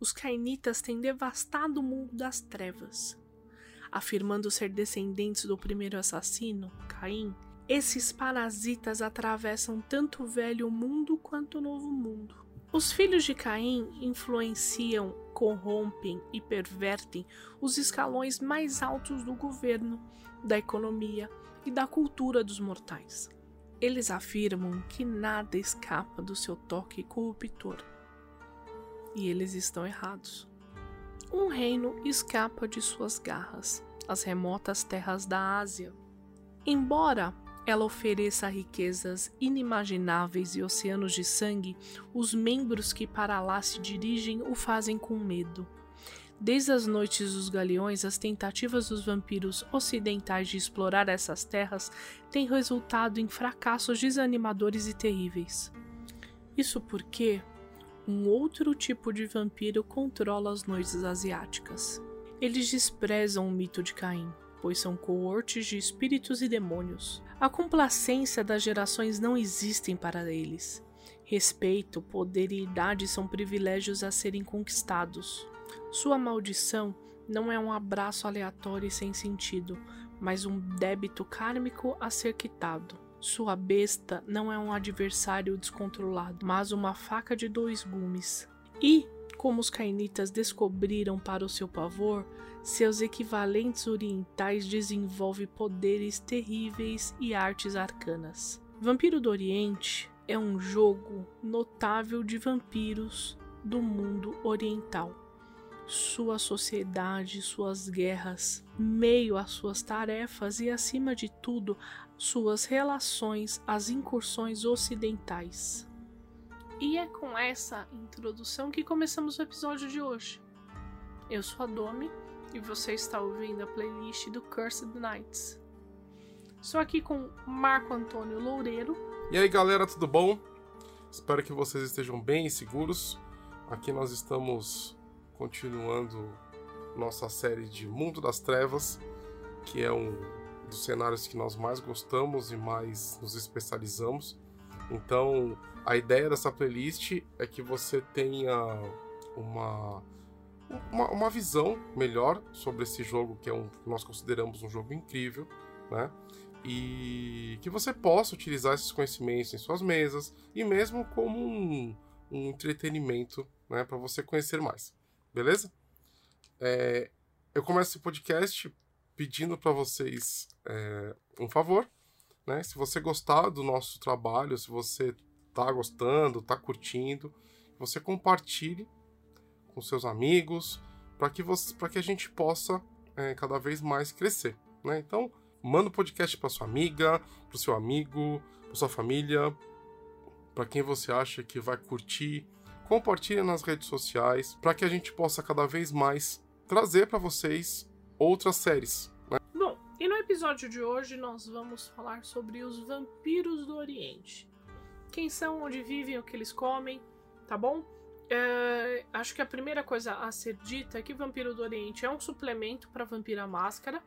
os cainitas têm devastado o mundo das trevas. Afirmando ser descendentes do primeiro assassino, Caim, esses parasitas atravessam tanto o velho mundo quanto o novo mundo. Os filhos de Caim influenciam, corrompem e pervertem os escalões mais altos do governo, da economia e da cultura dos mortais. Eles afirmam que nada escapa do seu toque corruptor. E eles estão errados. Um reino escapa de suas garras, as remotas terras da Ásia. Embora ela ofereça riquezas inimagináveis e oceanos de sangue, os membros que para lá se dirigem o fazem com medo. Desde as noites dos galeões, as tentativas dos vampiros ocidentais de explorar essas terras têm resultado em fracassos desanimadores e terríveis. Isso porque um outro tipo de vampiro controla as noites asiáticas. Eles desprezam o mito de Caim, pois são coortes de espíritos e demônios. A complacência das gerações não existem para eles. Respeito, poder e idade são privilégios a serem conquistados. Sua maldição não é um abraço aleatório e sem sentido, mas um débito kármico a ser quitado. Sua besta não é um adversário descontrolado, mas uma faca de dois gumes. E, como os cainitas descobriram para o seu pavor, seus equivalentes orientais desenvolvem poderes terríveis e artes arcanas. Vampiro do Oriente é um jogo notável de vampiros do mundo oriental sua sociedade, suas guerras, meio às suas tarefas e, acima de tudo, suas relações às incursões ocidentais. E é com essa introdução que começamos o episódio de hoje. Eu sou a Domi e você está ouvindo a playlist do Cursed Nights. Estou aqui com Marco Antônio Loureiro. E aí galera, tudo bom? Espero que vocês estejam bem e seguros. Aqui nós estamos continuando nossa série de Mundo das Trevas, que é um dos cenários que nós mais gostamos e mais nos especializamos. Então, a ideia dessa playlist é que você tenha uma, uma, uma visão melhor sobre esse jogo, que é um nós consideramos um jogo incrível, né? E que você possa utilizar esses conhecimentos em suas mesas e mesmo como um, um entretenimento, né, para você conhecer mais beleza? É, eu começo esse podcast pedindo para vocês é, um favor, né? Se você gostar do nosso trabalho, se você tá gostando, tá curtindo, você compartilhe com seus amigos para que você, para que a gente possa é, cada vez mais crescer, né? Então, manda o podcast para sua amiga, para seu amigo, para sua família, para quem você acha que vai curtir compartilhe nas redes sociais para que a gente possa cada vez mais trazer para vocês outras séries. Né? Bom, e no episódio de hoje nós vamos falar sobre os vampiros do Oriente. Quem são, onde vivem, o que eles comem, tá bom? É, acho que a primeira coisa a ser dita é que Vampiro do Oriente é um suplemento para Vampira Máscara,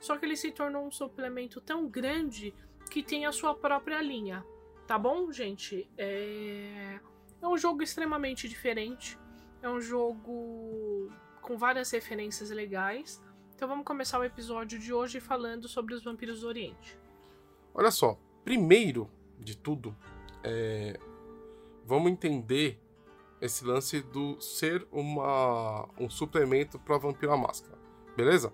só que ele se tornou um suplemento tão grande que tem a sua própria linha, tá bom, gente? É... É um jogo extremamente diferente. É um jogo com várias referências legais. Então vamos começar o episódio de hoje falando sobre os vampiros do Oriente. Olha só, primeiro de tudo, é... vamos entender esse lance do ser uma, um suplemento para Vampiro à Máscara, beleza?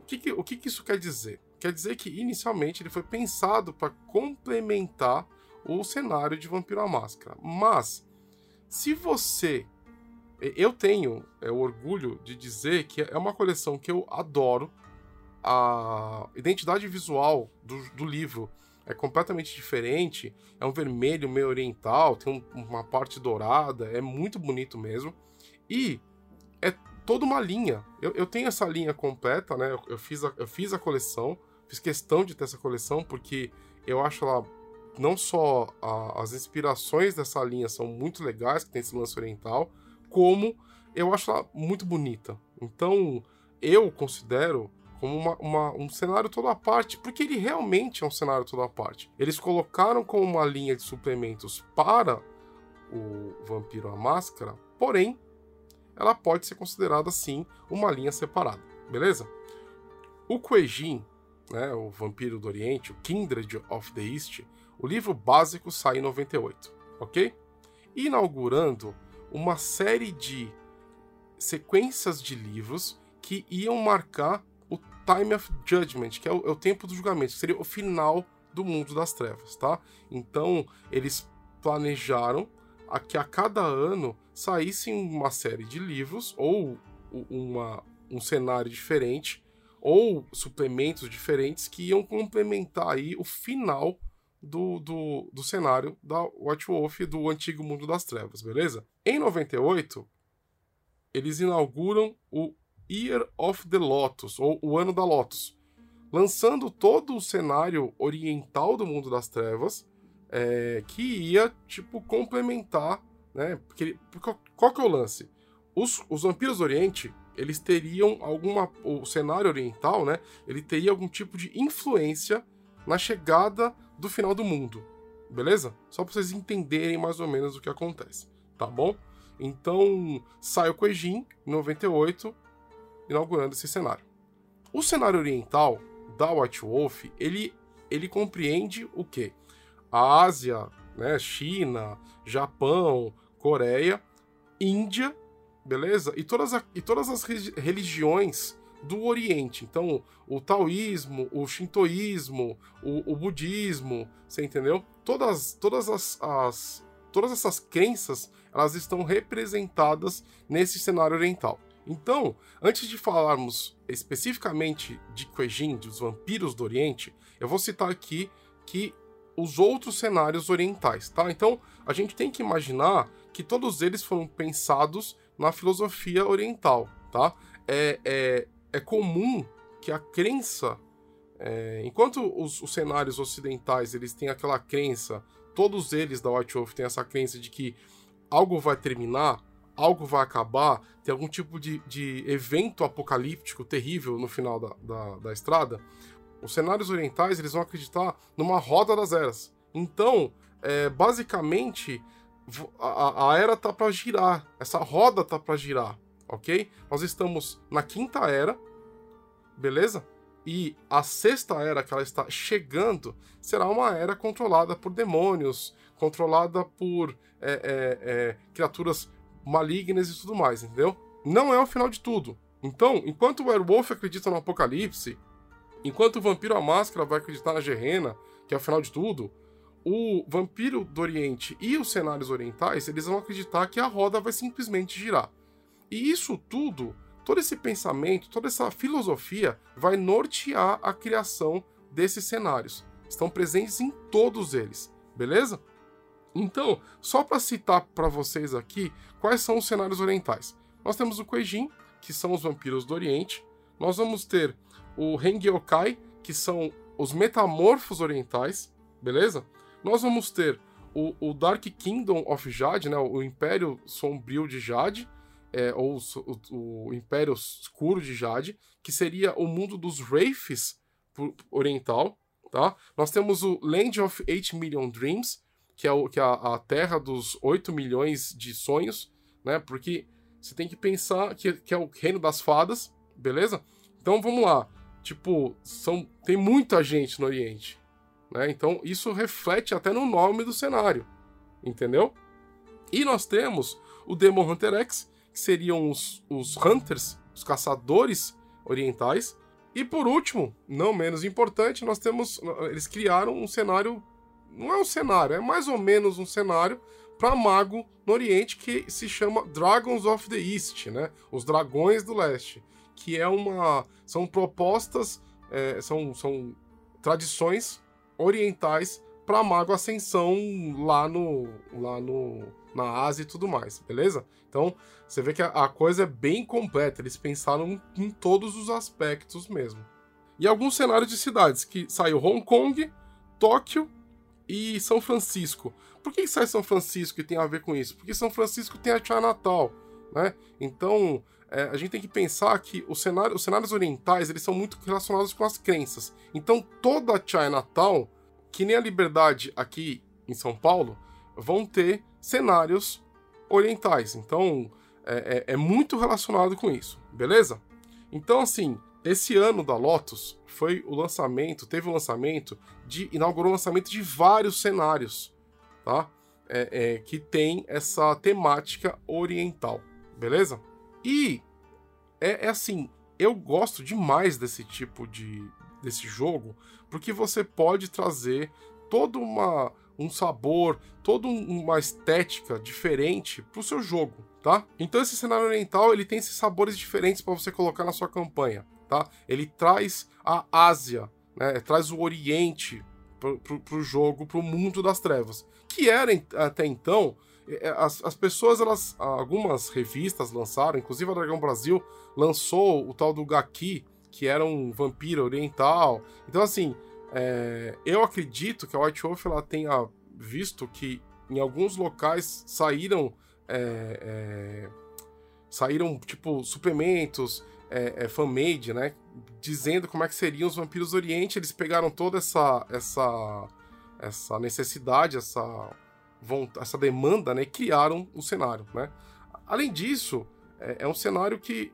O que, que o que, que isso quer dizer? Quer dizer que inicialmente ele foi pensado para complementar o cenário de Vampiro à Máscara, mas se você. Eu tenho é, o orgulho de dizer que é uma coleção que eu adoro. A identidade visual do, do livro é completamente diferente. É um vermelho meio oriental, tem um, uma parte dourada, é muito bonito mesmo. E é toda uma linha. Eu, eu tenho essa linha completa, né? Eu, eu, fiz a, eu fiz a coleção, fiz questão de ter essa coleção, porque eu acho ela. Não só a, as inspirações dessa linha são muito legais, que tem esse lance oriental, como eu acho ela muito bonita. Então, eu considero como uma, uma, um cenário todo à parte, porque ele realmente é um cenário todo à parte. Eles colocaram como uma linha de suplementos para o Vampiro a Máscara, porém, ela pode ser considerada sim uma linha separada, beleza? O Kuejin, né, o Vampiro do Oriente, o Kindred of the East, o livro básico sai em 98, ok? Inaugurando uma série de sequências de livros que iam marcar o Time of Judgment, que é o, é o tempo do julgamento, que seria o final do mundo das trevas, tá? Então, eles planejaram a que a cada ano saísse uma série de livros ou uma, um cenário diferente ou suplementos diferentes que iam complementar aí o final do, do, do cenário da White Wolf do antigo mundo das trevas, beleza? Em 98, eles inauguram o Year of the Lotus, ou o Ano da Lotus, lançando todo o cenário oriental do mundo das trevas, é, que ia, tipo, complementar, né? Porque, porque, qual que é o lance? Os, os vampiros do Oriente, eles teriam alguma... O cenário oriental, né? Ele teria algum tipo de influência na chegada do final do mundo, beleza? Só para vocês entenderem mais ou menos o que acontece, tá bom? Então, sai o Kuejin, em 98, inaugurando esse cenário. O cenário oriental da White Wolf, ele, ele compreende o quê? A Ásia, né, China, Japão, Coreia, Índia, beleza? E todas, a, e todas as religiões do Oriente. Então, o taoísmo, o shintoísmo, o, o budismo, você entendeu? Todas, todas as, as, todas essas crenças elas estão representadas nesse cenário oriental. Então, antes de falarmos especificamente de Kuejin, dos vampiros do Oriente, eu vou citar aqui que os outros cenários orientais, tá? Então, a gente tem que imaginar que todos eles foram pensados na filosofia oriental, tá? É, é, é comum que a crença, é, enquanto os, os, cenários ocidentais eles têm aquela crença, todos eles da White Wolf têm essa crença de que algo vai terminar, algo vai acabar, tem algum tipo de, de evento apocalíptico terrível no final da, da, da estrada, os cenários orientais eles vão acreditar numa roda das eras. Então, é, basicamente, a, a era tá para girar, essa roda tá para girar, ok? Nós estamos na quinta era, beleza? E a sexta era que ela está chegando será uma era controlada por demônios, controlada por é, é, é, criaturas malignas e tudo mais, entendeu? Não é o final de tudo. Então, enquanto o Werewolf acredita no Apocalipse, enquanto o Vampiro a Máscara vai acreditar na Gerena, que é o final de tudo, o Vampiro do Oriente e os cenários orientais, eles vão acreditar que a roda vai simplesmente girar. E isso tudo, todo esse pensamento, toda essa filosofia vai nortear a criação desses cenários. Estão presentes em todos eles, beleza? Então, só para citar para vocês aqui quais são os cenários orientais. Nós temos o Kuejin, que são os vampiros do Oriente. Nós vamos ter o Hengyokai, que são os metamorfos orientais, beleza? Nós vamos ter o, o Dark Kingdom of Jade, né, o Império Sombrio de Jade, é, ou o, o, Império Escuro de Jade, que seria o mundo dos Wraiths oriental, tá? Nós temos o Land of 8 Million Dreams, que é, o, que é a, a terra dos 8 milhões de sonhos, né? Porque você tem que pensar que, que é o reino das fadas, beleza? Então vamos lá. Tipo, são, tem muita gente no Oriente. Né? Então isso reflete até no nome do cenário. Entendeu? E nós temos o Demon Hunter X, que seriam os, os Hunters, os caçadores orientais. E por último, não menos importante, nós temos. Eles criaram um cenário não é um cenário, é mais ou menos um cenário para mago no Oriente que se chama Dragons of the East, né? Os Dragões do Leste, que é uma são propostas, é, são, são tradições orientais para Mago Ascensão lá no lá no na Ásia e tudo mais, beleza? Então, você vê que a, a coisa é bem completa, eles pensaram em todos os aspectos mesmo. E alguns cenários de cidades, que saiu Hong Kong, Tóquio e São Francisco. Por que, sai São Francisco e tem a ver com isso? Porque São Francisco tem a Chinatown, né? Então, é, a gente tem que pensar que cenário, os cenários orientais eles são muito relacionados com as crenças. Então, toda a Chinatown, que nem a Liberdade aqui em São Paulo, vão ter cenários orientais. Então, é, é, é muito relacionado com isso, beleza? Então, assim, esse ano da Lotus foi o lançamento, teve o lançamento de. inaugurou o lançamento de vários cenários, tá? É, é, que tem essa temática oriental, beleza? E é, é, assim, eu gosto demais desse tipo de desse jogo, porque você pode trazer todo uma, um sabor, toda uma estética diferente pro seu jogo, tá? Então esse cenário oriental, ele tem esses sabores diferentes para você colocar na sua campanha, tá? Ele traz a Ásia, né? Traz o Oriente pro, pro jogo, pro mundo das trevas, que era até então é, é, as, as pessoas, elas. Algumas revistas lançaram, inclusive a Dragão Brasil lançou o tal do Gaki, que era um vampiro oriental. Então, assim, é, eu acredito que a White Wolf ela tenha visto que em alguns locais saíram. É, é, saíram, tipo, suplementos, é, é, fan-made, né? Dizendo como é que seriam os vampiros do Oriente. Eles pegaram toda essa, essa, essa necessidade, essa essa demanda, né, criaram o cenário, né? Além disso, é, é um cenário que,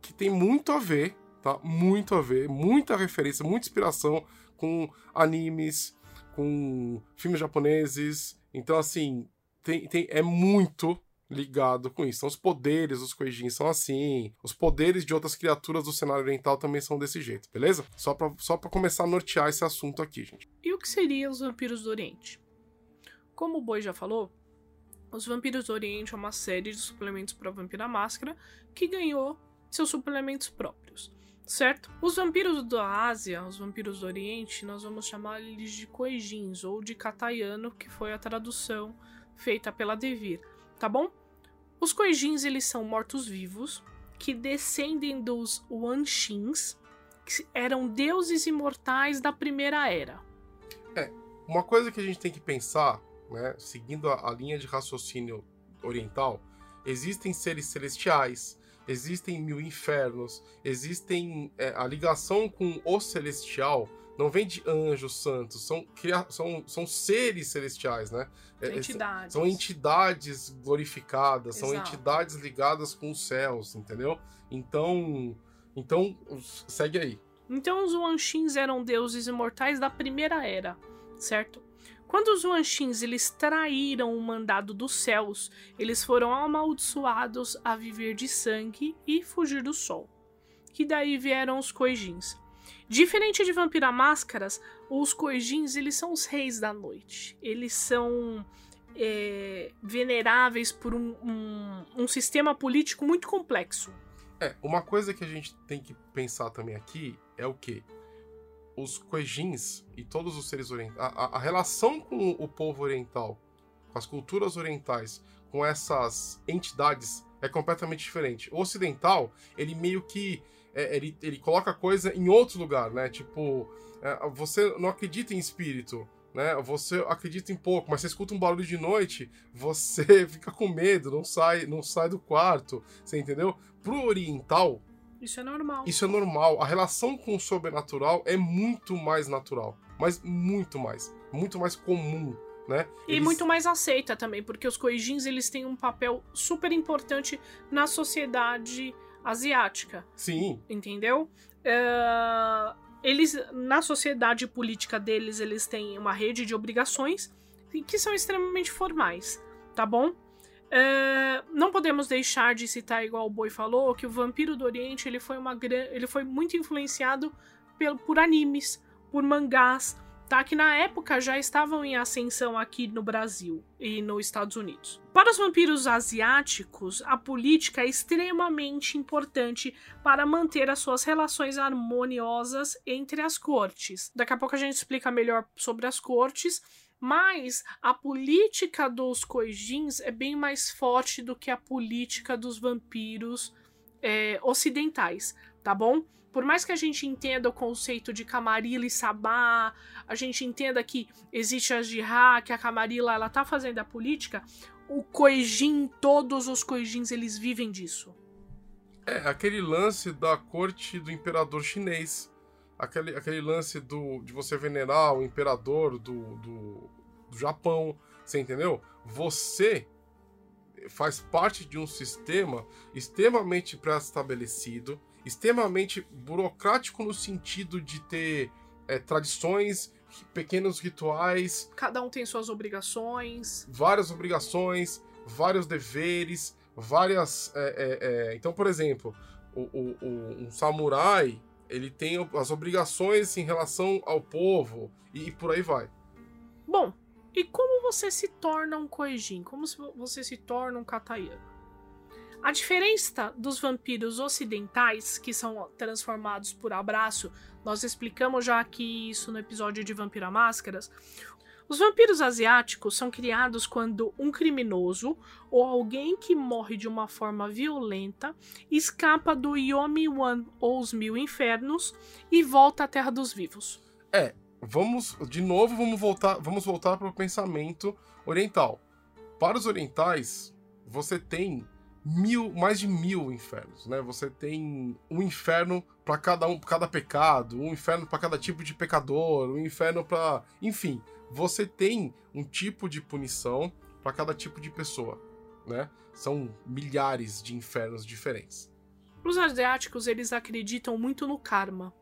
que tem muito a ver, tá? Muito a ver, muita referência, muita inspiração com animes, com filmes japoneses. Então, assim, tem, tem, é muito ligado com isso. Então, os poderes dos Koijins são assim, os poderes de outras criaturas do cenário oriental também são desse jeito, beleza? Só pra, só pra começar a nortear esse assunto aqui, gente. E o que seriam os vampiros do Oriente? Como o Boi já falou, os Vampiros do Oriente é uma série de suplementos para Vampira Máscara que ganhou seus suplementos próprios, certo? Os vampiros da Ásia, os vampiros do Oriente, nós vamos chamar eles de Koijins ou de Katayano, que foi a tradução feita pela Devir, tá bom? Os Koijins, eles são mortos-vivos que descendem dos Wanxins, que eram deuses imortais da Primeira Era. É, uma coisa que a gente tem que pensar né, seguindo a, a linha de raciocínio oriental, existem seres celestiais, existem mil infernos, existem é, a ligação com o celestial não vem de anjos santos, são, são, são seres celestiais, né? É, é, entidades. São entidades glorificadas, Exato. são entidades ligadas com os céus, entendeu? Então, então segue aí. Então os Wanxins eram deuses imortais da primeira era, certo? Quando os Wanxins eles traíram o mandado dos céus, eles foram amaldiçoados a viver de sangue e fugir do sol. Que daí vieram os Koijins. Diferente de Vampira Máscaras, os Koijins eles são os reis da noite. Eles são é, veneráveis por um, um, um sistema político muito complexo. É, uma coisa que a gente tem que pensar também aqui é o que? Os Kuejins e todos os seres orientais, a, a, relação com o povo oriental, com as culturas orientais, com essas entidades é completamente diferente. O ocidental, ele meio que é, ele, ele coloca a coisa em outro lugar, né? Tipo, é, você não acredita em espírito, né? Você acredita em pouco, mas você escuta um barulho de noite, você fica com medo, não sai, não sai do quarto, você entendeu? Pro oriental, isso é normal. Isso é normal. A relação com o sobrenatural é muito mais natural. Mas muito mais. Muito mais comum. Né? E eles... muito mais aceita também, porque os Koijins eles têm um papel super importante na sociedade asiática. Sim. Entendeu? Uh, eles, na sociedade política deles, eles têm uma rede de obrigações que são extremamente formais, tá bom? É, não podemos deixar de citar, igual o Boi falou, que o Vampiro do Oriente ele foi, uma, ele foi muito influenciado por, por animes, por mangás, tá? Que na época já estavam em ascensão aqui no Brasil e nos Estados Unidos. Para os vampiros asiáticos, a política é extremamente importante para manter as suas relações harmoniosas entre as cortes. Daqui a pouco a gente explica melhor sobre as cortes, mas a política dos Koijins é bem mais forte do que a política dos vampiros é, ocidentais, tá bom? Por mais que a gente entenda o conceito de Camarilla e Sabá, a gente entenda que existe a Jihá, que a Camarilla ela tá fazendo a política, o Koijin, todos os Koijins, eles vivem disso. É, aquele lance da corte do imperador chinês. Aquele, aquele lance do, de você venerar o imperador do, do, do Japão. Você entendeu? Você faz parte de um sistema extremamente pré-estabelecido, extremamente burocrático no sentido de ter é, tradições, pequenos rituais. Cada um tem suas obrigações. Várias obrigações, vários deveres, várias. É, é, é, então, por exemplo, o, o, o, um samurai ele tem as obrigações em relação ao povo e, e por aí vai. Bom, e como você se torna um Koijin? Como você se torna um Katayama? A diferença dos vampiros ocidentais, que são transformados por abraço, nós explicamos já aqui isso no episódio de Vampiro a Máscaras. Os vampiros asiáticos são criados quando um criminoso ou alguém que morre de uma forma violenta escapa do Yomi One ou os Mil Infernos e volta à Terra dos Vivos. É, vamos de novo vamos voltar vamos voltar para o pensamento oriental. Para os orientais, você tem mil, mais de mil infernos, né? Você tem um inferno para cada um, cada pecado, um inferno para cada tipo de pecador, um inferno para, enfim, você tem um tipo de punição para cada tipo de pessoa, né? São milhares de infernos diferentes. Os asiáticos, eles acreditam muito no karma.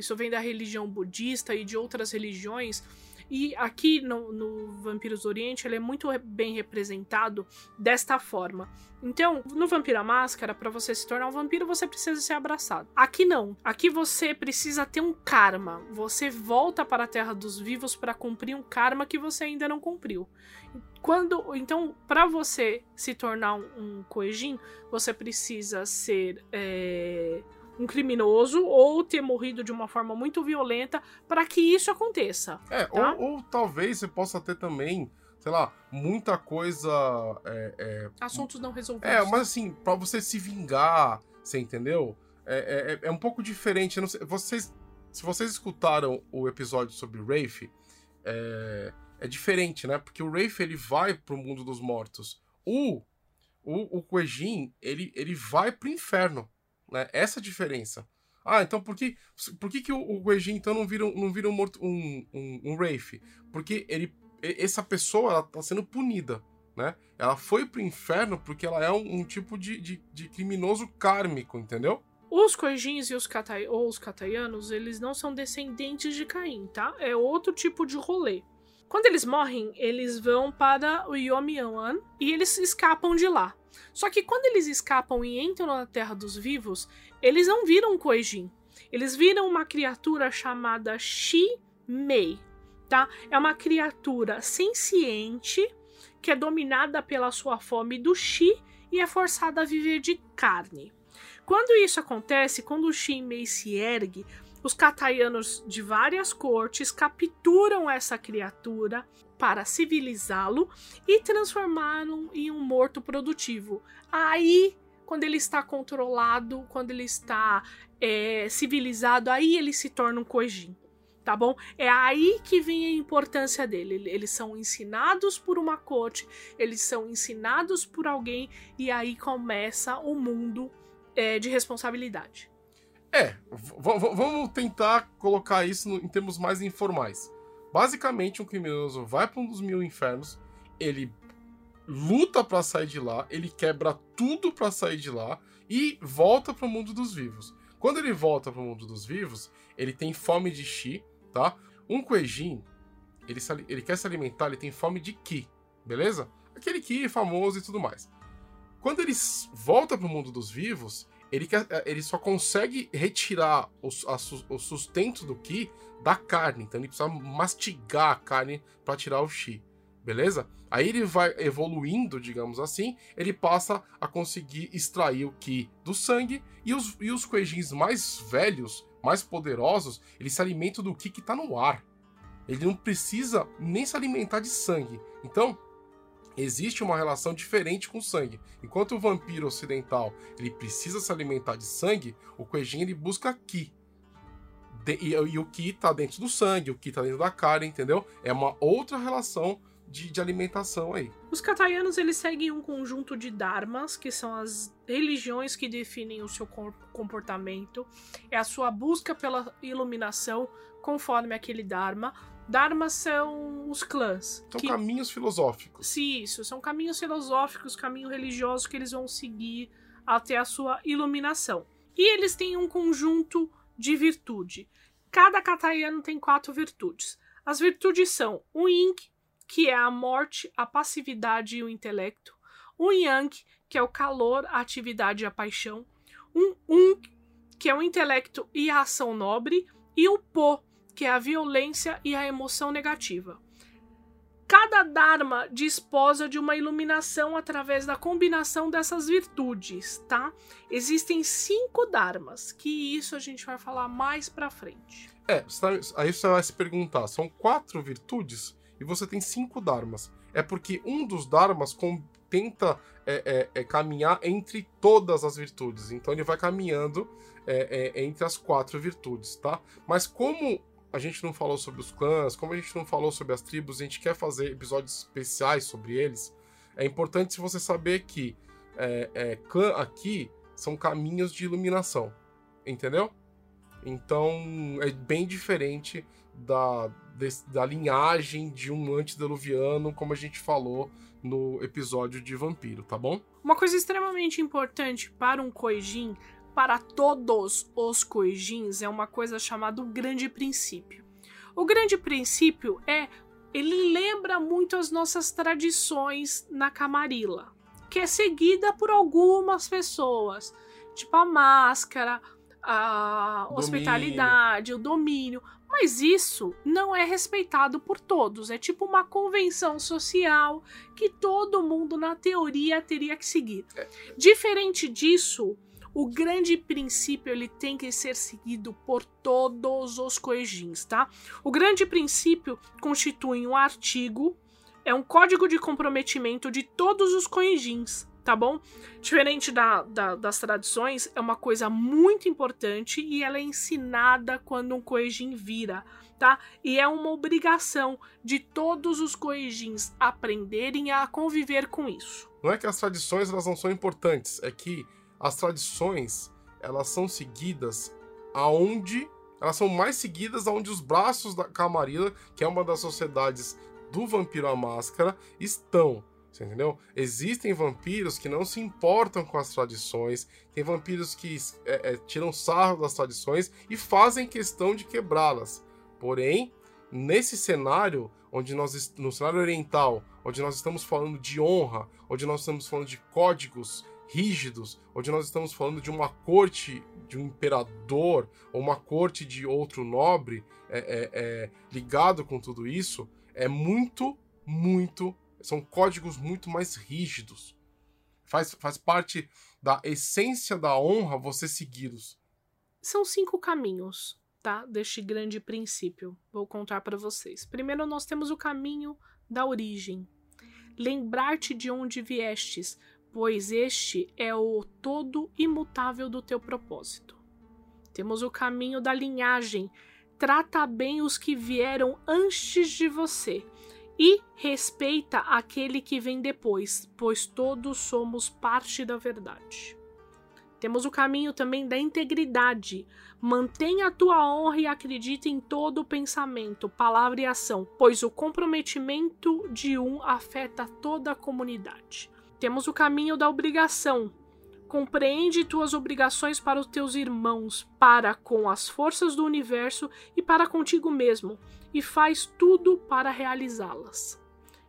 Isso vem da religião budista e de outras religiões e aqui no, no Vampiros do Oriente ele é muito bem representado desta forma. Então, no Vampiro à Máscara, para você se tornar um vampiro, você precisa ser abraçado. Aqui não. Aqui você precisa ter um karma. Você volta para a Terra dos Vivos para cumprir um karma que você ainda não cumpriu. Quando, então, para você se tornar um, um Koejin, você precisa ser é, um criminoso ou ter morrido de uma forma muito violenta para que isso aconteça. É, tá? ou, ou, talvez você possa ter também, sei lá, muita coisa. É, é, Assuntos não resolvidos. É, mas assim, para você se vingar, você entendeu? É, é, é um pouco diferente. Sei, vocês, se vocês escutaram o episódio sobre Rafe, é, é diferente, né? Porque o Rafe ele vai pro mundo dos mortos. O o, o Kuejin, ele, ele vai pro inferno. Né? Essa é diferença. Ah, então por que, por que, que o, o então não vira, não vira um, morto, um, um, um Wraith? Porque ele, essa pessoa ela tá sendo punida, né? Ela foi pro inferno porque ela é um, um tipo de, de, de, criminoso kármico, entendeu? Os Koijins e os, Katai, ou os Kataianos, eles não são descendentes de Caim, tá? É outro tipo de rolê. Quando eles morrem, eles vão para o Yomian e eles escapam de lá. Só que quando eles escapam e entram na Terra dos Vivos, eles não viram Koijin. Eles viram uma criatura chamada Shi-Mei, tá? É uma criatura senciente que é dominada pela sua fome do Shi e é forçada a viver de carne. Quando isso acontece, quando o Shi-Mei se ergue, os Kataianos de várias cortes capturam essa criatura para civilizá-lo e transformá-lo em um morto produtivo. Aí, quando ele está controlado, quando ele está é, civilizado, aí ele se torna um Kojin. Tá bom? É aí que vem a importância dele. Eles são ensinados por uma corte, eles são ensinados por alguém, e aí começa o mundo é, de responsabilidade. É, vamos tentar colocar isso em termos mais informais. Basicamente, um criminoso vai para um dos mil infernos, ele luta para sair de lá, ele quebra tudo para sair de lá e volta para o mundo dos vivos. Quando ele volta para o mundo dos vivos, ele tem fome de chi, tá? Um Kuejin, ele, ele quer se alimentar, ele tem fome de ki, beleza? Aquele ki famoso e tudo mais. Quando ele volta para o mundo dos vivos, ele, quer, ele só consegue retirar o, a, o sustento do Ki da carne. Então ele precisa mastigar a carne para tirar o Chi. Beleza? Aí ele vai evoluindo, digamos assim, ele passa a conseguir extrair o Ki do sangue e os, e os Kuejins mais velhos, mais poderosos, eles se alimentam do Ki que está no ar. Ele não precisa nem se alimentar de sangue. Então, existe uma relação diferente com o sangue. Enquanto o vampiro ocidental ele precisa se alimentar de sangue, o Kuejin ele busca Ki. E, e, o Ki tá dentro do sangue, o Ki tá dentro da carne, entendeu? É uma outra relação de, de alimentação aí. Os Kataianos eles seguem um conjunto de dharmas, que são as religiões que definem o seu comportamento, é a sua busca pela iluminação conforme aquele dharma. Dharmas são os clãs. São que... caminhos filosóficos. Sim, isso. São caminhos filosóficos, caminho religioso que eles vão seguir até a sua iluminação. E eles têm um conjunto de virtude. Cada Katayano tem quatro virtudes. As virtudes são o Yin, que é a morte, a passividade e o intelecto. O Yang, que é o calor, a atividade e a paixão. Um Un, que é o intelecto e a ação nobre. E o Po, que é a violência e a emoção negativa. Cada Dharma disposa de uma iluminação através da combinação dessas virtudes, tá? Existem cinco Dharmas, que isso a gente vai falar mais pra frente. É, aí você vai se perguntar, são quatro virtudes e você tem cinco Dharmas. É porque um dos Dharmas com, tenta é, é, é, caminhar entre todas as virtudes. Então ele vai caminhando é, é, entre as quatro virtudes, tá? Mas como a gente não falou sobre os clãs, como a gente não falou sobre as tribos, a gente quer fazer episódios especiais sobre eles. É importante você saber que é, é, clã aqui são caminhos de iluminação, entendeu? Então é bem diferente da, de, da linhagem de um antediluviano, como a gente falou no episódio de vampiro, tá bom? Uma coisa extremamente importante para um Koijin para todos os Kuijins é uma coisa chamada o grande princípio. O grande princípio é ele lembra muito as nossas tradições na Camarilla, que é seguida por algumas pessoas, tipo a máscara, a domínio. hospitalidade, o domínio, mas isso não é respeitado por todos. É tipo uma convenção social que todo mundo, na teoria, teria que seguir. É. Diferente disso, o grande princípio ele tem que ser seguido por todos os coejins, tá? O grande princípio constitui um artigo, é um código de comprometimento de todos os coejins, tá bom? Diferente da, da, das tradições, é uma coisa muito importante e ela é ensinada quando um coejin vira, tá? E é uma obrigação de todos os coejins aprenderem a conviver com isso. Não é que as tradições elas não são importantes, é que as tradições elas são seguidas aonde elas são mais seguidas aonde os braços da Camarilla, que é uma das sociedades do Vampiro à Máscara, estão. Você entendeu? Existem vampiros que não se importam com as tradições, tem vampiros que é, é, tiram sarro das tradições e fazem questão de quebrá-las. Porém, nesse cenário, onde nós no cenário oriental, onde nós estamos falando de honra, onde nós estamos falando de códigos rígidos, onde nós estamos falando de uma corte de um imperador ou uma corte de outro nobre é, é, é, ligado com tudo isso, é muito, muito. São códigos muito mais rígidos. Faz, faz parte da essência da honra você segui-los. São cinco caminhos, tá? Deste grande princípio. Vou contar para vocês. Primeiro, nós temos o caminho da origem. Lembrar-te de onde viestes, pois este é o todo imutável do teu propósito. Temos o caminho da linhagem, trata bem os que vieram antes de você e respeita aquele que vem depois, pois todos somos parte da verdade. Temos o caminho também da integridade. Mantenha a tua honra e acredite em todo pensamento, palavra e ação, pois o comprometimento de um afeta toda a comunidade. Temos o caminho da obrigação. Compreende tuas obrigações para os teus irmãos, para com as forças do universo e para contigo mesmo, e faz tudo para realizá-las.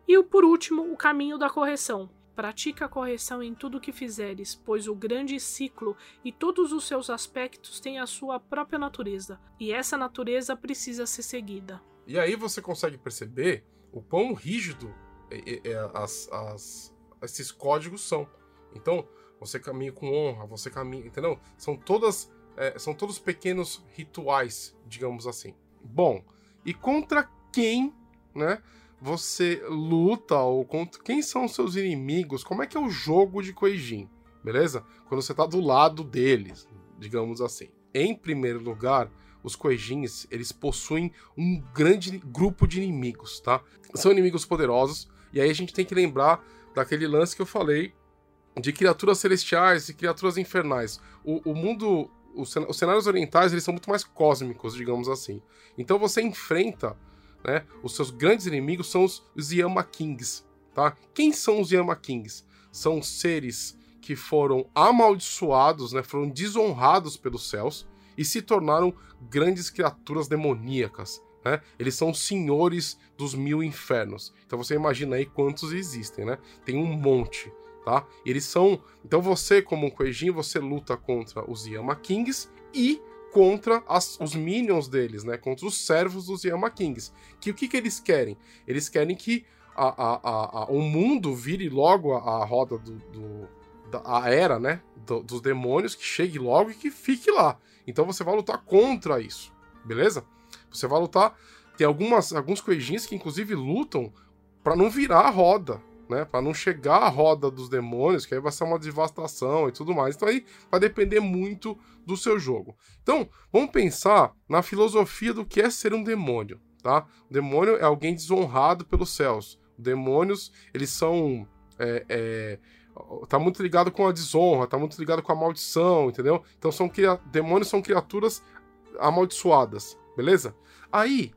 E por último, o caminho da correção. Pratica a correção em tudo que fizeres, pois o grande ciclo e todos os seus aspectos têm a sua própria natureza, e essa natureza precisa ser seguida. E aí você consegue perceber o quão rígido é, é, é, as, as, esses códigos são. Então, você caminha com honra, você caminha, entendeu? São todas, é, são todos pequenos rituais, digamos assim. Bom, e contra quem, né? Você luta ou contra quem são os seus inimigos? Como é que é o jogo de Koijin, beleza? Quando você tá do lado deles, digamos assim. Em primeiro lugar, os Koijins, eles possuem um grande grupo de inimigos, tá? São inimigos poderosos, e aí a gente tem que lembrar daquele lance que eu falei de criaturas celestiais e criaturas infernais. O, o mundo, os, os cenários orientais, eles são muito mais cósmicos, digamos assim. Então você enfrenta, né, os seus grandes inimigos são os, os Yama Kings, tá? Quem são os Yama Kings? São seres que foram amaldiçoados, né, foram desonrados pelos céus e se tornaram grandes criaturas demoníacas. Né? Eles são senhores dos mil infernos. Então você imagina aí quantos existem, né? Tem um monte tá? Eles são. Então você, como um Kuejin, você luta contra os Yama Kings e contra as, os minions deles, né? Contra os servos dos Yama Kings. Que o que, que eles querem? Eles querem que a, a, a, o mundo vire logo a, roda do, do da a era, né? Do, dos demônios, que chegue logo e que fique lá. Então você vai lutar contra isso, beleza? Você vai lutar. Tem algumas, alguns Kuejins que inclusive lutam para não virar a roda, né? Para não chegar à roda dos demônios, que aí vai ser uma devastação e tudo mais. Então aí vai depender muito do seu jogo. Então, vamos pensar na filosofia do que é ser um demônio, tá? O demônio é alguém desonrado pelos céus. Demônios, eles são. É, é, tá muito ligado com a desonra, tá muito ligado com a maldição, entendeu? Então são demônios são criaturas amaldiçoadas, beleza? Aí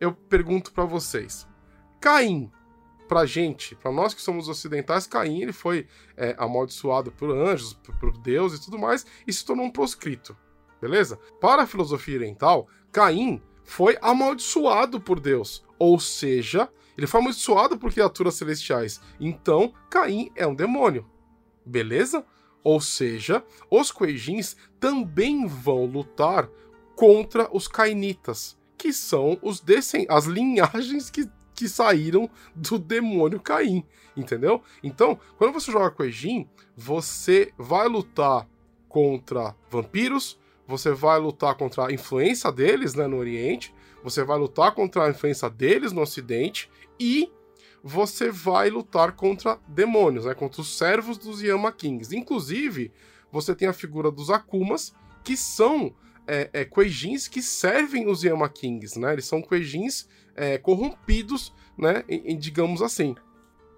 eu pergunto para vocês, Caim pra gente, para nós que somos ocidentais, Caim ele foi é, amaldiçoado por anjos, por, por Deus e tudo mais, e se tornou um proscrito, beleza? Para a filosofia oriental, Caim foi amaldiçoado por Deus, ou seja, ele foi amaldiçoado por criaturas celestiais. Então, Caim é um demônio, beleza? Ou seja, os Kuejins também vão lutar contra os Cainitas, que são os as linhagens que que saíram do demônio Caim, entendeu? Então, quando você joga com Ejin, você vai lutar contra vampiros, você vai lutar contra a influência deles né, no Oriente, você vai lutar contra a influência deles no Ocidente e você vai lutar contra demônios, né, contra os servos dos Yama Kings. Inclusive, você tem a figura dos Akumas, que são é, é, que servem os Yama Kings, né? Eles são Kuejins é, corrompidos, né? Digamos assim.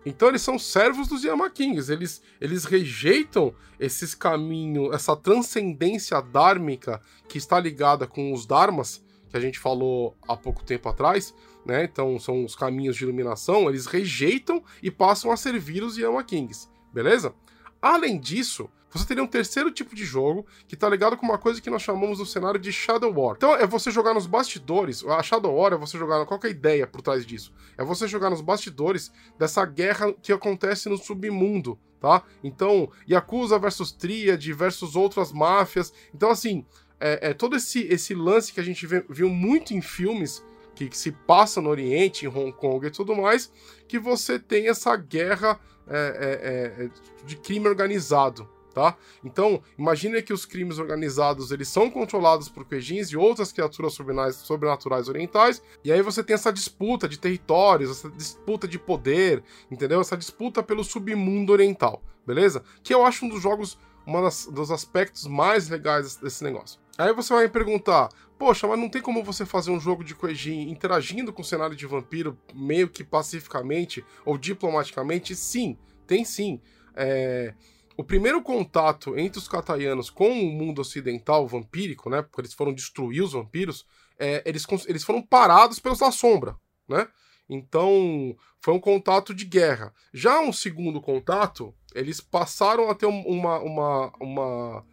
Então eles são servos dos Yamakings, eles, eles rejeitam esses caminhos, essa transcendência dármica que está ligada com os Dharmas, que a gente falou há pouco tempo atrás, né? Então são os caminhos de iluminação, eles rejeitam e passam a servir os Yamakings, beleza? Além disso, você teria um terceiro tipo de jogo que está ligado com uma coisa que nós chamamos no cenário de Shadow War. Então é você jogar nos bastidores, a Shadow War é você jogar, qual é a ideia por trás disso? É você jogar nos bastidores dessa guerra que acontece no submundo, tá? Então, Yakuza versus Triad versus outras máfias. Então, assim, é, é todo esse, esse lance que a gente vê, viu muito em filmes que, que, se passa no Oriente, em Hong Kong e tudo mais, que você tem essa guerra é, é, é de crime organizado, tá? Então, imagine que os crimes organizados eles são controlados por Quejins e outras criaturas sobrenaturais orientais, e aí você tem essa disputa de territórios, essa disputa de poder, entendeu? Essa disputa pelo submundo oriental, beleza? Que eu acho um dos jogos, um dos aspectos mais legais desse negócio. Aí você vai me perguntar, poxa, mas não tem como você fazer um jogo de Kuejin interagindo com o cenário de vampiro meio que pacificamente ou diplomaticamente? Sim, tem sim. É o primeiro contato entre os cataianos com o mundo ocidental vampírico, né? Porque eles foram destruir os vampiros, é, eles, eles foram parados pelos da sombra, né? Então, foi um contato de guerra. Já um segundo contato, eles passaram a ter uma, uma, uma,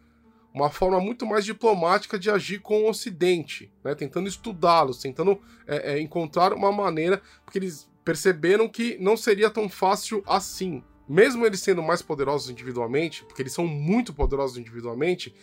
uma forma muito mais diplomática de agir com o Ocidente, né? tentando estudá-los, tentando é, é, encontrar uma maneira, porque eles perceberam que não seria tão fácil assim mesmo eles sendo mais poderosos individualmente, porque eles são muito poderosos individualmente,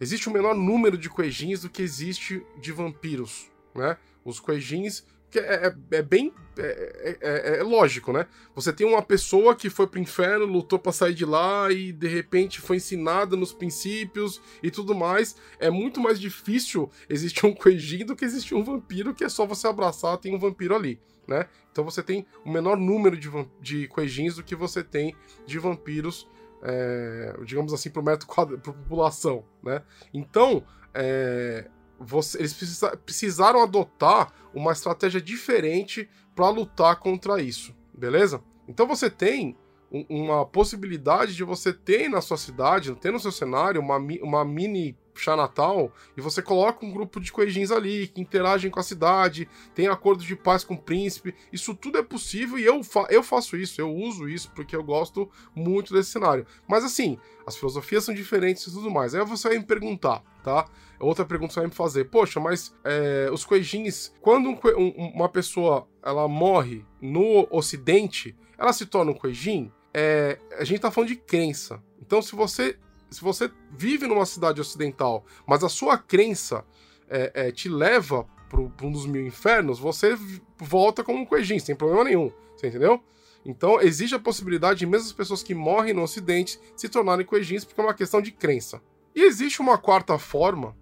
existe um menor número de Kuejins do que existe de vampiros, né? Os Kuejins que é, é, é bem. É, é, é, lógico, né? Você tem uma pessoa que foi pro inferno, lutou para sair de lá e de repente foi ensinada nos princípios e tudo mais. É muito mais difícil existir um Kuejin do que existir um vampiro, que é só você abraçar, tem um vampiro ali, né? Então você tem o menor número de, de Kuejins do que você tem de vampiros, é, digamos assim, pro metro quadrado, pra população, né? Então, é, você, eles precisa, precisaram adotar uma estratégia diferente para lutar contra isso, beleza? Então você tem um, uma possibilidade de você ter na sua cidade, ter no seu cenário, uma, uma mini Natal e você coloca um grupo de coejins ali que interagem com a cidade, tem acordo de paz com o príncipe. Isso tudo é possível e eu, fa eu faço isso, eu uso isso porque eu gosto muito desse cenário. Mas assim, as filosofias são diferentes e tudo mais. Aí você vai me perguntar, tá? Outra pergunta você vai me fazer, poxa, mas é, os coejins, quando um, um, uma pessoa ela morre no ocidente, ela se torna um coejin? É, a gente tá falando de crença. Então, se você se você vive numa cidade ocidental, mas a sua crença é, é, te leva para um dos mil infernos, você volta como um coejin, sem problema nenhum. Você entendeu? Então, existe a possibilidade de mesmo as pessoas que morrem no ocidente se tornarem coejins, porque é uma questão de crença. E existe uma quarta forma,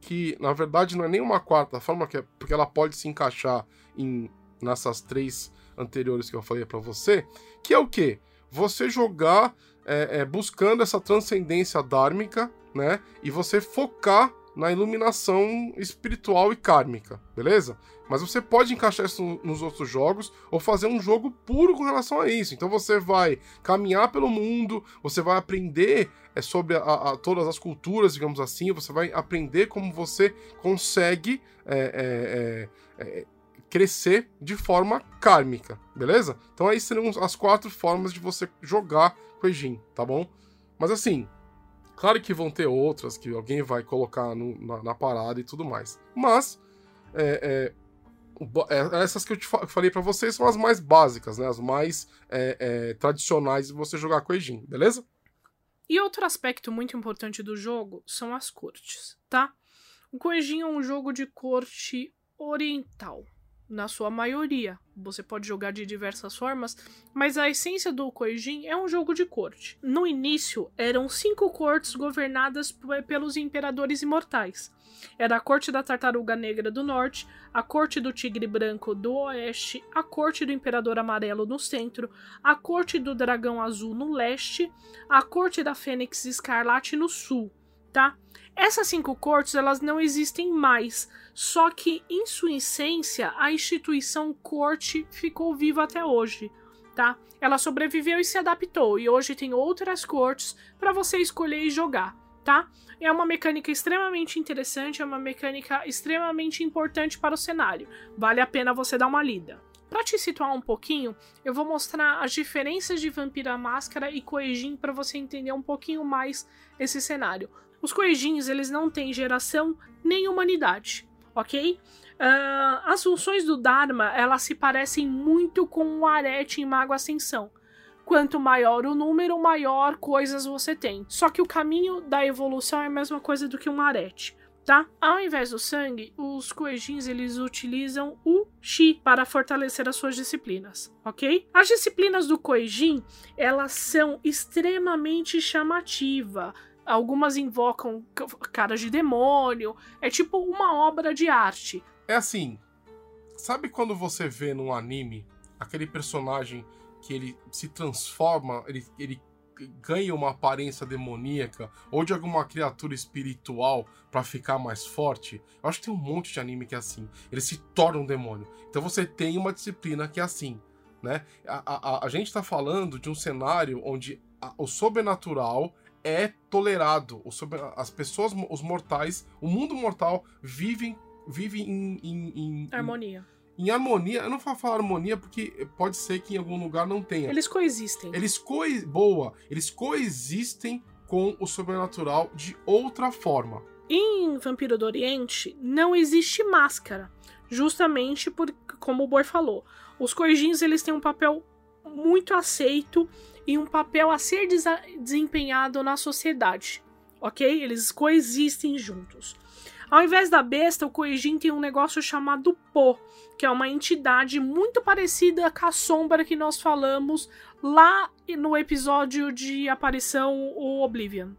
que na verdade não é nem uma quarta forma, que é, porque ela pode se encaixar em, nessas três anteriores que eu falei para você, que é o que? Você jogar é, é, buscando essa transcendência dármica, né? E você focar na iluminação espiritual e kármica, beleza? Mas você pode encaixar isso nos outros jogos ou fazer um jogo puro com relação a isso. Então você vai caminhar pelo mundo, você vai aprender é, sobre a, a, todas as culturas, digamos assim, você vai aprender como você consegue é, é, é, é crescer de forma kármica, beleza? Então aí seriam as quatro formas de você jogar Kuejin, tá bom? Mas assim, claro que vão ter outras que alguém vai colocar no, na, na, parada e tudo mais. Mas é, é, é essas que eu te falei para vocês são as mais básicas, né? As mais é, é, tradicionais de você jogar Kuejin, beleza? E outro aspecto muito importante do jogo são as cortes, tá? O Kuejin é um jogo de corte oriental na sua maioria. Você pode jogar de diversas formas, mas a essência do Koijin é um jogo de corte. No início, eram cinco cortes governadas pelos imperadores imortais. Era a corte da tartaruga negra do norte, a corte do tigre branco do oeste, a corte do imperador amarelo no centro, a corte do dragão azul no leste, a corte da fênix escarlate no sul, tá? Essas cinco cortes elas não existem mais, só que em sua essência a instituição corte ficou viva até hoje, tá? Ela sobreviveu e se adaptou e hoje tem outras cortes para você escolher e jogar, tá? É uma mecânica extremamente interessante, é uma mecânica extremamente importante para o cenário. Vale a pena você dar uma lida. Para te situar um pouquinho, eu vou mostrar as diferenças de Vampira Máscara e Coejin para você entender um pouquinho mais esse cenário. Os Kuejins, eles não têm geração nem humanidade, ok? Uh, as funções do Dharma, elas se parecem muito com o Arete em Mago Ascensão. Quanto maior o número, maior coisas você tem. Só que o caminho da evolução é a mesma coisa do que um arete tá? Ao invés do sangue, os Kuejins eles utilizam o Chi para fortalecer as suas disciplinas, ok? As disciplinas do Kuejin, elas são extremamente chamativas. Algumas invocam caras de demônio. É tipo uma obra de arte. É assim. Sabe quando você vê num anime aquele personagem que ele se transforma, ele, ele ganha uma aparência demoníaca ou de alguma criatura espiritual para ficar mais forte? Eu acho que tem um monte de anime que é assim. Ele se torna um demônio. Então você tem uma disciplina que é assim. Né? A, a, a gente está falando de um cenário onde a, o sobrenatural é tolerado. as pessoas, os mortais, o mundo mortal vive, vive em, em, em harmonia. Em, em, harmonia, eu não vou falar harmonia porque pode ser que em algum lugar não tenha. Eles coexistem. Eles coe, boa, eles coexistem com o sobrenatural de outra forma. Em Vampiro do Oriente não existe máscara, justamente por como o Boy falou. Os coijins eles têm um papel muito aceito e um papel a ser desempenhado na sociedade, ok? Eles coexistem juntos. Ao invés da besta, o Koijin tem um negócio chamado Po, que é uma entidade muito parecida com a sombra que nós falamos lá no episódio de aparição o Oblivion.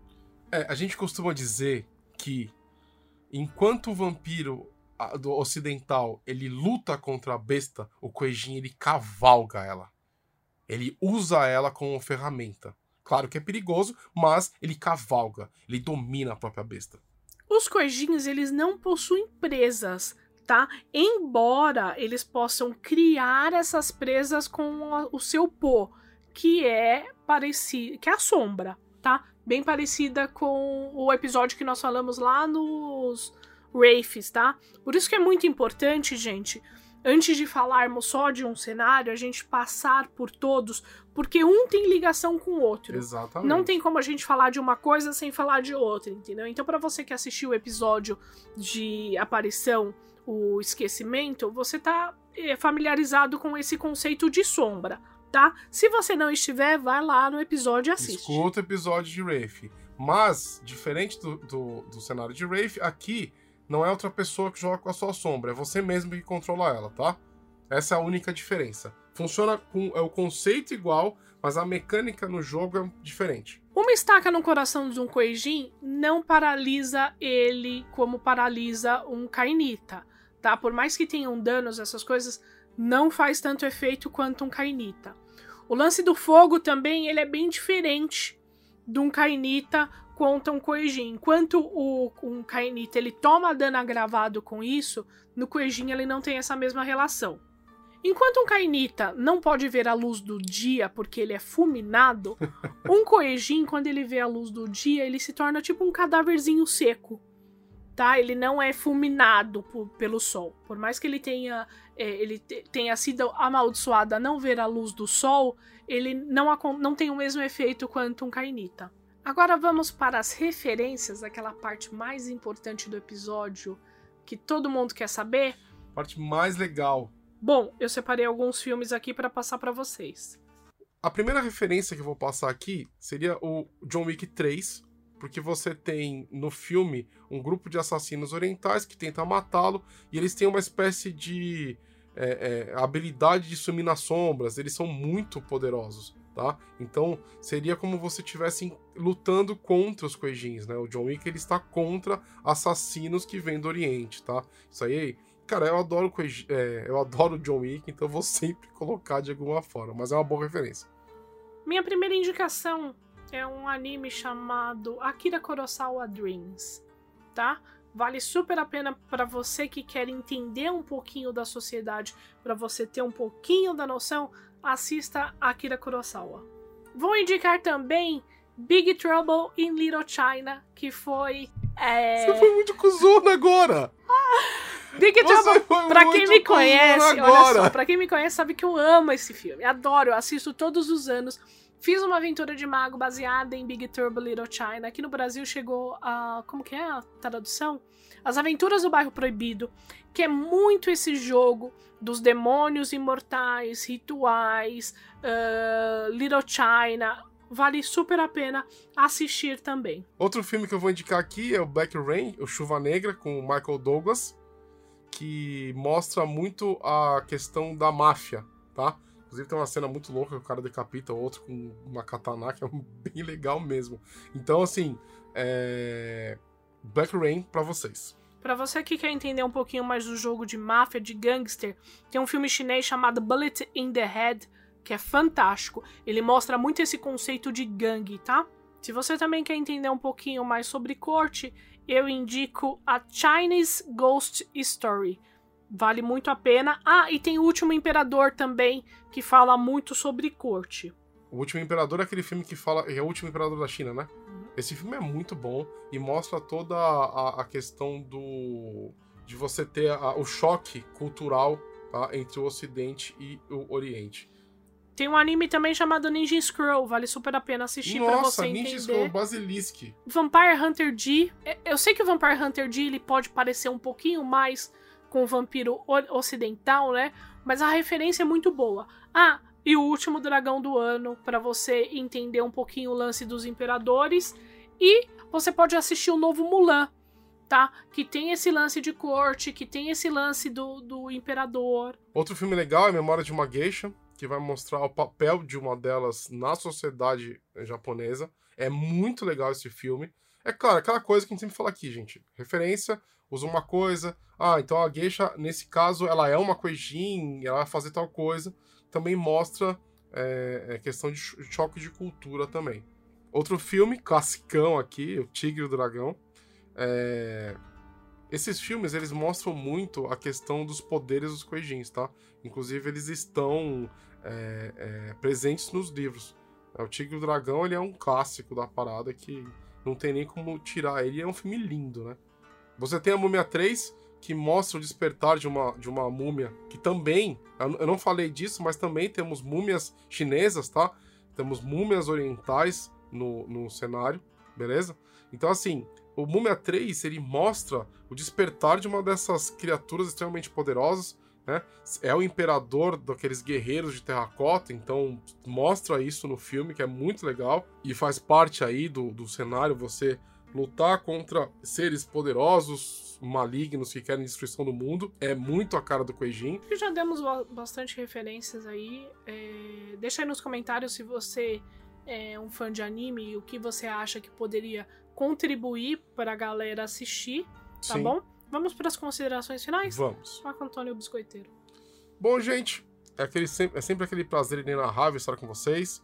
É, a gente costuma dizer que enquanto o vampiro do ocidental ele luta contra a besta, o Koijin ele cavalga ela. Ele usa ela como ferramenta. Claro que é perigoso, mas ele cavalga, ele domina a própria besta. Os Koijins, eles não possuem presas, tá? Embora eles possam criar essas presas com o seu pô, que é parecido, que é a sombra, tá? Bem parecida com o episódio que nós falamos lá nos Wraiths, tá? Por isso que é muito importante, gente, antes de falarmos só de um cenário, a gente passar por todos, porque um tem ligação com o outro. Exatamente. Não tem como a gente falar de uma coisa sem falar de outra, entendeu? Então, para você que assistiu o episódio de aparição, o esquecimento, você tá eh, familiarizado com esse conceito de sombra, tá? Se você não estiver, vai lá no episódio e assiste. Escuta o episódio de Wraith. Mas, diferente do, do, do cenário de Wraith, aqui não é outra pessoa que joga com a sua sombra, é você mesmo que controla ela, tá? Essa é a única diferença. Funciona com é o conceito igual, mas a mecânica no jogo é diferente. Uma estaca no coração de um Koijin não paralisa ele como paralisa um Kainita, tá? Por mais que tenham danos, essas coisas não faz tanto efeito quanto um Kainita. O lance do fogo também ele é bem diferente de um Kainita contra um Koijin. Enquanto o um Kainita ele toma dano agravado com isso, no Koijin ele não tem essa mesma relação. Enquanto um Kainita não pode ver a luz do dia porque ele é fulminado, um Koejin, quando ele vê a luz do dia, ele se torna tipo um cadáverzinho seco. Tá? Ele não é fulminado por, pelo sol. Por mais que ele tenha, é, ele tenha sido amaldiçoado a não ver a luz do sol, ele não, não tem o mesmo efeito quanto um Kainita. Agora vamos para as referências, aquela parte mais importante do episódio que todo mundo quer saber. Parte mais legal. Bom, eu separei alguns filmes aqui para passar para vocês. A primeira referência que eu vou passar aqui seria o John Wick 3, porque você tem no filme um grupo de assassinos orientais que tenta matá-lo e eles têm uma espécie de é, é, habilidade de sumir nas sombras, eles são muito poderosos tá? Então seria como você estivesse lutando contra os Kuejins, né? O John Wick ele está contra assassinos que vêm do Oriente, tá? Isso aí, cara, eu adoro é, eu adoro John Wick, então vou sempre colocar de alguma forma, mas é uma boa referência. Minha primeira indicação é um anime chamado Akira Kurosawa Dreams, tá? Vale super a pena para você que quer entender um pouquinho da sociedade, para você ter um pouquinho da noção assista Akira Kurosawa. Vou indicar também Big Trouble in Little China, que foi. É... Você foi muito cuzona agora! Big Trouble, pra quem me conhece, agora. olha só, pra quem me conhece sabe que eu amo esse filme. Adoro, eu assisto todos os anos. Fiz uma aventura de mago baseada em Big Trouble Little China. Aqui no Brasil chegou a. Como que é a tradução? As Aventuras do Bairro Proibido, que é muito esse jogo dos demônios imortais, rituais, uh, Little China. Vale super a pena assistir também. Outro filme que eu vou indicar aqui é o Black Rain, o Chuva Negra, com o Michael Douglas, que mostra muito a questão da máfia, tá? Inclusive tem uma cena muito louca que o cara decapita o outro com uma katana, que é bem legal mesmo. Então, assim, é... Black Rain para vocês. Para você que quer entender um pouquinho mais do jogo de máfia, de gangster, tem um filme chinês chamado Bullet in the Head, que é fantástico. Ele mostra muito esse conceito de gangue, tá? Se você também quer entender um pouquinho mais sobre corte, eu indico a Chinese Ghost Story. Vale muito a pena. Ah, e tem o Último Imperador também, que fala muito sobre corte. O Último Imperador é aquele filme que fala. É o Último Imperador da China, né? Esse filme é muito bom e mostra toda a, a questão do de você ter a, o choque cultural tá, entre o Ocidente e o Oriente. Tem um anime também chamado Ninja Scroll, vale super a pena assistir para você entender. Ninja Scroll Basilisk. Vampire Hunter D, eu sei que o Vampire Hunter D ele pode parecer um pouquinho mais com o vampiro ocidental, né? Mas a referência é muito boa. Ah, E o último dragão do ano, para você entender um pouquinho o lance dos imperadores. E você pode assistir o novo Mulan, tá? Que tem esse lance de corte, que tem esse lance do, do imperador. Outro filme legal é Memória de uma Geisha, que vai mostrar o papel de uma delas na sociedade japonesa. É muito legal esse filme. É claro, aquela coisa que a gente sempre fala aqui, gente. Referência, usa uma coisa. Ah, então a geisha, nesse caso, ela é uma coijin, ela vai fazer tal coisa também mostra é, é, questão de choque de cultura também. Outro filme, classicão aqui, O Tigre e o Dragão. É... Esses filmes, eles mostram muito a questão dos poderes dos Kueijins, tá? Inclusive, eles estão é, é, presentes nos livros. O Tigre e o Dragão, ele é um clássico da parada que não tem nem como tirar ele. É um filme lindo, né? Você tem a Múmia 3, que mostra o despertar de uma, de uma múmia, que também, eu não falei disso, mas também temos múmias chinesas, tá? Temos múmias orientais no, no cenário, beleza? Então, assim, o Múmia 3, ele mostra o despertar de uma dessas criaturas extremamente poderosas, né? É o imperador daqueles guerreiros de terracota, então mostra isso no filme, que é muito legal, e faz parte aí do, do cenário você lutar contra seres poderosos, malignos que querem destruição do mundo. É muito a cara do Kuejin. Já demos bastante referências aí. É... Deixa aí nos comentários se você é um fã de anime e o que você acha que poderia contribuir para a galera assistir, tá Sim. bom? Vamos para as considerações finais? Vamos. Marco Antônio Biscoiteiro. Bom, gente, é, aquele, é sempre aquele prazer inenarrável estar com vocês.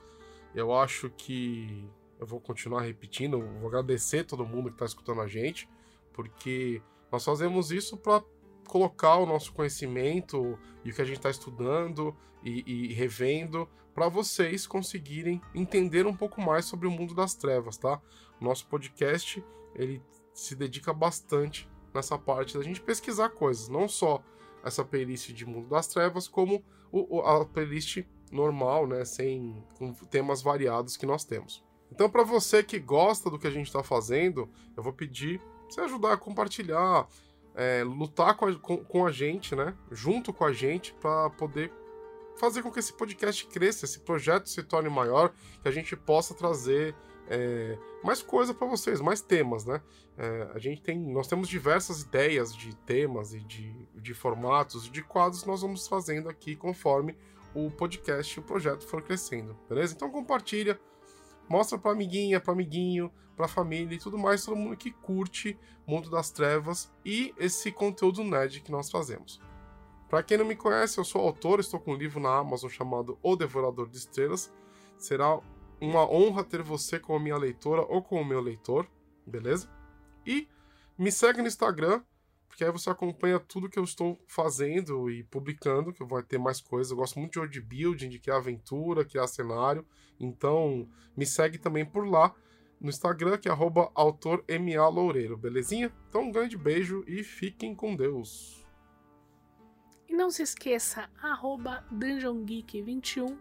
Eu acho que eu vou continuar repetindo, vou agradecer todo mundo que está escutando a gente, porque nós fazemos isso para colocar o nosso conhecimento e o que a gente está estudando e, e revendo para vocês conseguirem entender um pouco mais sobre o mundo das trevas, tá? Nosso podcast ele se dedica bastante nessa parte da gente pesquisar coisas, não só essa playlist de mundo das trevas, como o, a playlist normal, né, sem com temas variados que nós temos. Então, para você que gosta do que a gente está fazendo, eu vou pedir você ajudar a compartilhar, é, lutar com a, com, com a, gente, né? Junto com a gente, para poder fazer com que esse podcast cresça, esse projeto se torne maior, que a gente possa trazer é, mais coisa para vocês, mais temas, né? É, a gente tem, nós temos diversas ideias de temas e de, de formatos, de quadros que nós vamos fazendo aqui conforme o podcast e o projeto for crescendo, beleza? Então compartilha, Mostra pra amiguinha, pra amiguinho, pra família e tudo mais, todo mundo que curte Mundo das Trevas e esse conteúdo nerd que nós fazemos. Para quem não me conhece, eu sou autor, estou com um livro na Amazon chamado O Devorador de Estrelas. Será uma honra ter você como minha leitora ou como meu leitor, beleza? E me segue no Instagram, porque aí você acompanha tudo que eu estou fazendo e publicando, que vai ter mais coisas. Eu gosto muito de world building, de criar aventura, criar cenário. Então, me segue também por lá no Instagram, que é autormaloureiro, belezinha? Então, um grande beijo e fiquem com Deus. E não se esqueça, arroba DungeonGeek21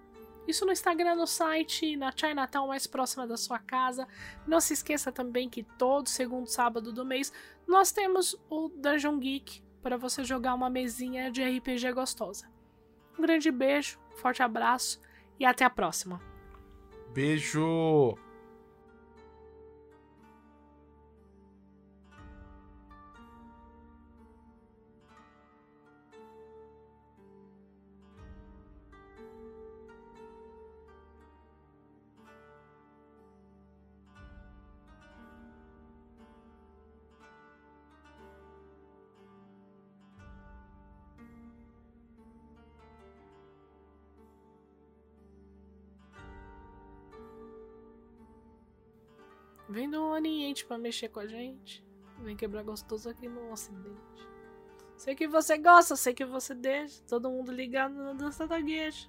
isso no Instagram, no site, na Chinatown mais próxima da sua casa. Não se esqueça também que todo segundo sábado do mês nós temos o Dungeon Geek para você jogar uma mesinha de RPG gostosa. Um grande beijo, forte abraço e até a próxima. Beijo! Vem do Oriente pra mexer com a gente. Vem quebrar gostoso aqui no Ocidente. Sei que você gosta, sei que você deixa. Todo mundo ligado na dança da gueixa.